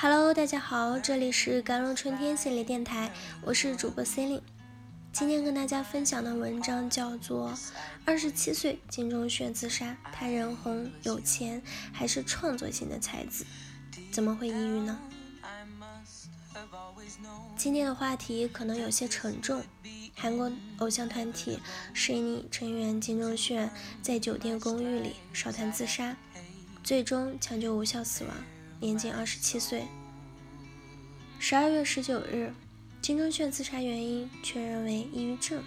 Hello，大家好，这里是甘露春天心理电台，我是主播 c e l i n e 今天跟大家分享的文章叫做《二十七岁金钟铉自杀，他人红有钱，还是创作型的才子，怎么会抑郁呢？》今天的话题可能有些沉重。韩国偶像团体 SHINee 成员金钟铉在酒店公寓里烧炭自杀，最终抢救无效死亡。年仅二十七岁。十二月十九日，金钟铉自杀原因确认为抑郁症。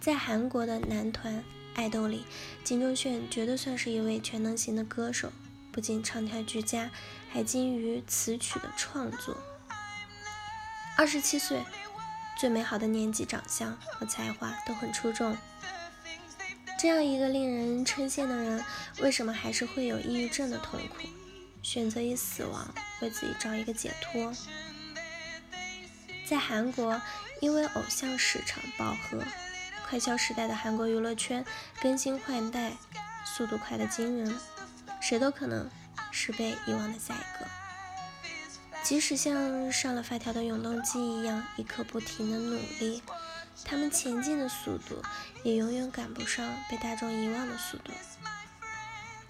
在韩国的男团爱豆里，金钟铉绝对算是一位全能型的歌手，不仅唱跳俱佳，还精于词曲的创作。二十七岁，最美好的年纪，长相和才华都很出众。这样一个令人称羡的人，为什么还是会有抑郁症的痛苦？选择以死亡为自己找一个解脱。在韩国，因为偶像市场饱和，快消时代的韩国娱乐圈更新换代速度快得惊人，谁都可能是被遗忘的下一个。即使像上了发条的永动机一样，一刻不停的努力，他们前进的速度也永远赶不上被大众遗忘的速度。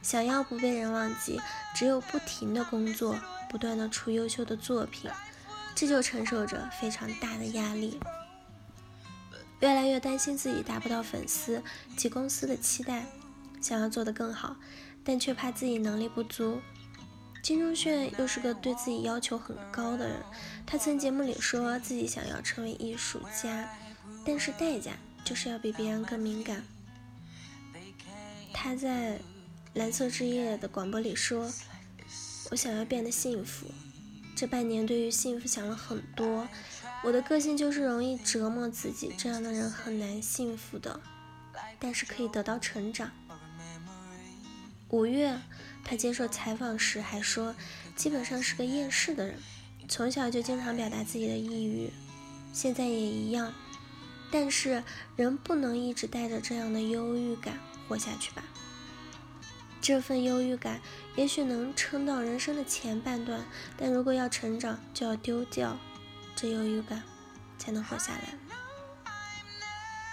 想要不被人忘记，只有不停的工作，不断的出优秀的作品，这就承受着非常大的压力。越来越担心自己达不到粉丝及公司的期待，想要做得更好，但却怕自己能力不足。金钟铉又是个对自己要求很高的人，他曾节目里说自己想要成为艺术家，但是代价就是要比别人更敏感。他在。蓝色之夜的广播里说：“我想要变得幸福。这半年对于幸福想了很多。我的个性就是容易折磨自己，这样的人很难幸福的。但是可以得到成长。”五月，他接受采访时还说：“基本上是个厌世的人，从小就经常表达自己的抑郁，现在也一样。但是人不能一直带着这样的忧郁感活下去吧？”这份忧郁感也许能撑到人生的前半段，但如果要成长，就要丢掉这忧郁感，才能活下来。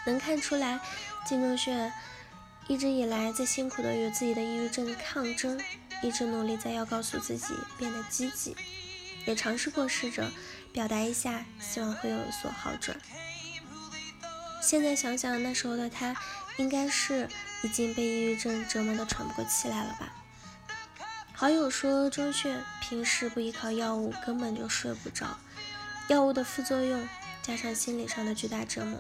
能看出来，金钟铉一直以来在辛苦的与自己的抑郁症抗争，一直努力在要告诉自己变得积极，也尝试过试着表达一下，希望会有所好转。现在想想，那时候的他。应该是已经被抑郁症折磨得喘不过气来了吧？好友说，钟铉平时不依靠药物，根本就睡不着。药物的副作用加上心理上的巨大折磨，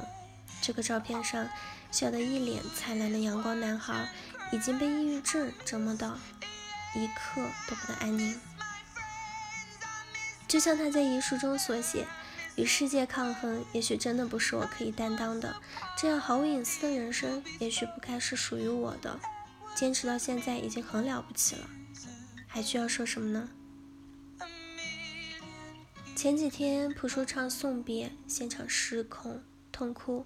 这个照片上笑得一脸灿烂的阳光男孩，已经被抑郁症折磨到一刻都不能安宁。就像他在遗书中所写。与世界抗衡，也许真的不是我可以担当的。这样毫无隐私的人生，也许不该是属于我的。坚持到现在已经很了不起了，还需要说什么呢？前几天朴树唱送别，现场失控痛哭。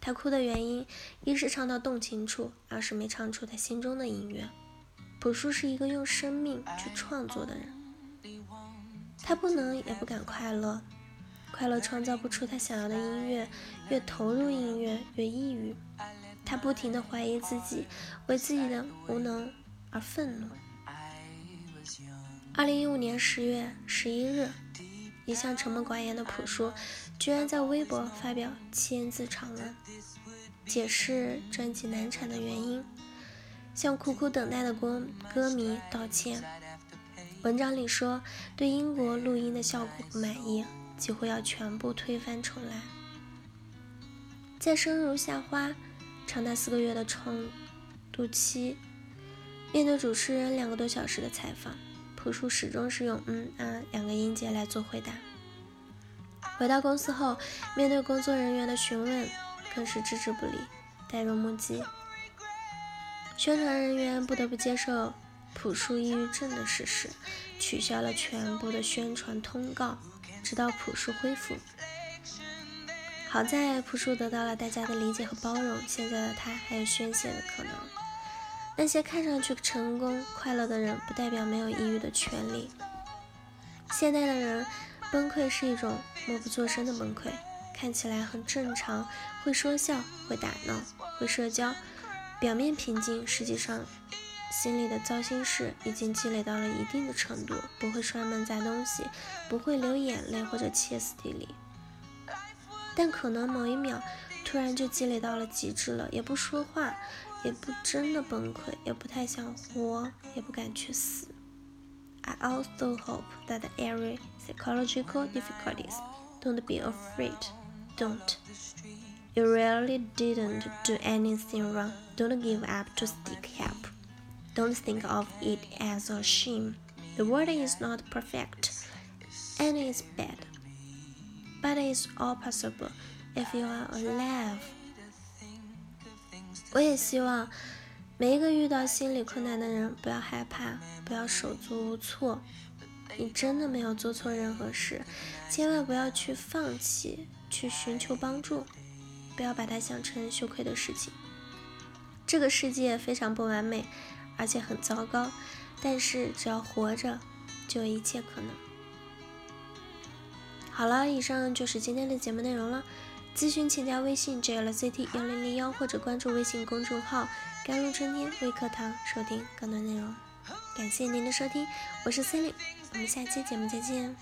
他哭的原因，一是唱到动情处，二是没唱出他心中的音乐。朴树是一个用生命去创作的人，他不能也不敢快乐。快乐创造不出他想要的音乐，越投入音乐越抑郁。他不停地怀疑自己，为自己的无能而愤怒。二零一五年十月十一日，一向沉默寡言的朴树，居然在微博发表千字长文，解释专辑难产的原因，向苦苦等待的歌歌迷道歉。文章里说，对英国录音的效果不满意。几乎要全部推翻重来。在生如夏花长达四个月的重读期，面对主持人两个多小时的采访，朴树始终是用“嗯啊”两个音节来做回答。回到公司后，面对工作人员的询问，更是置之不理，呆若木鸡。宣传人员不得不接受朴树抑郁症的事实，取消了全部的宣传通告。直到朴树恢复，好在朴树得到了大家的理解和包容，现在的他还有宣泄的可能。那些看上去成功快乐的人，不代表没有抑郁的权利。现代的人崩溃是一种默不作声的崩溃，看起来很正常，会说笑，会打闹，会社交，表面平静，实际上心里的糟心事已经积累到了一定的程度，不会摔门砸东西，不会流眼泪或者歇斯底里，但可能某一秒突然就积累到了极致了，也不说话。也不真的崩溃，也不太想活，也不敢去死。I also hope that every psychological difficulties don't be afraid. Don't. You really didn't do anything wrong. Don't give up to seek help. Don't think of it as a shame. The world is not perfect, and it's bad. But it's all possible if you are alive. 我也希望每一个遇到心理困难的人不要害怕，不要手足无措。你真的没有做错任何事，千万不要去放弃，去寻求帮助，不要把它想成羞愧的事情。这个世界非常不完美，而且很糟糕，但是只要活着，就有一切可能。好了，以上就是今天的节目内容了。咨询请加微信 jlct 幺零零幺或者关注微信公众号“甘露春天微课堂”收听更多内容。感谢您的收听，我是 c e l i n e 我们下期节目再见。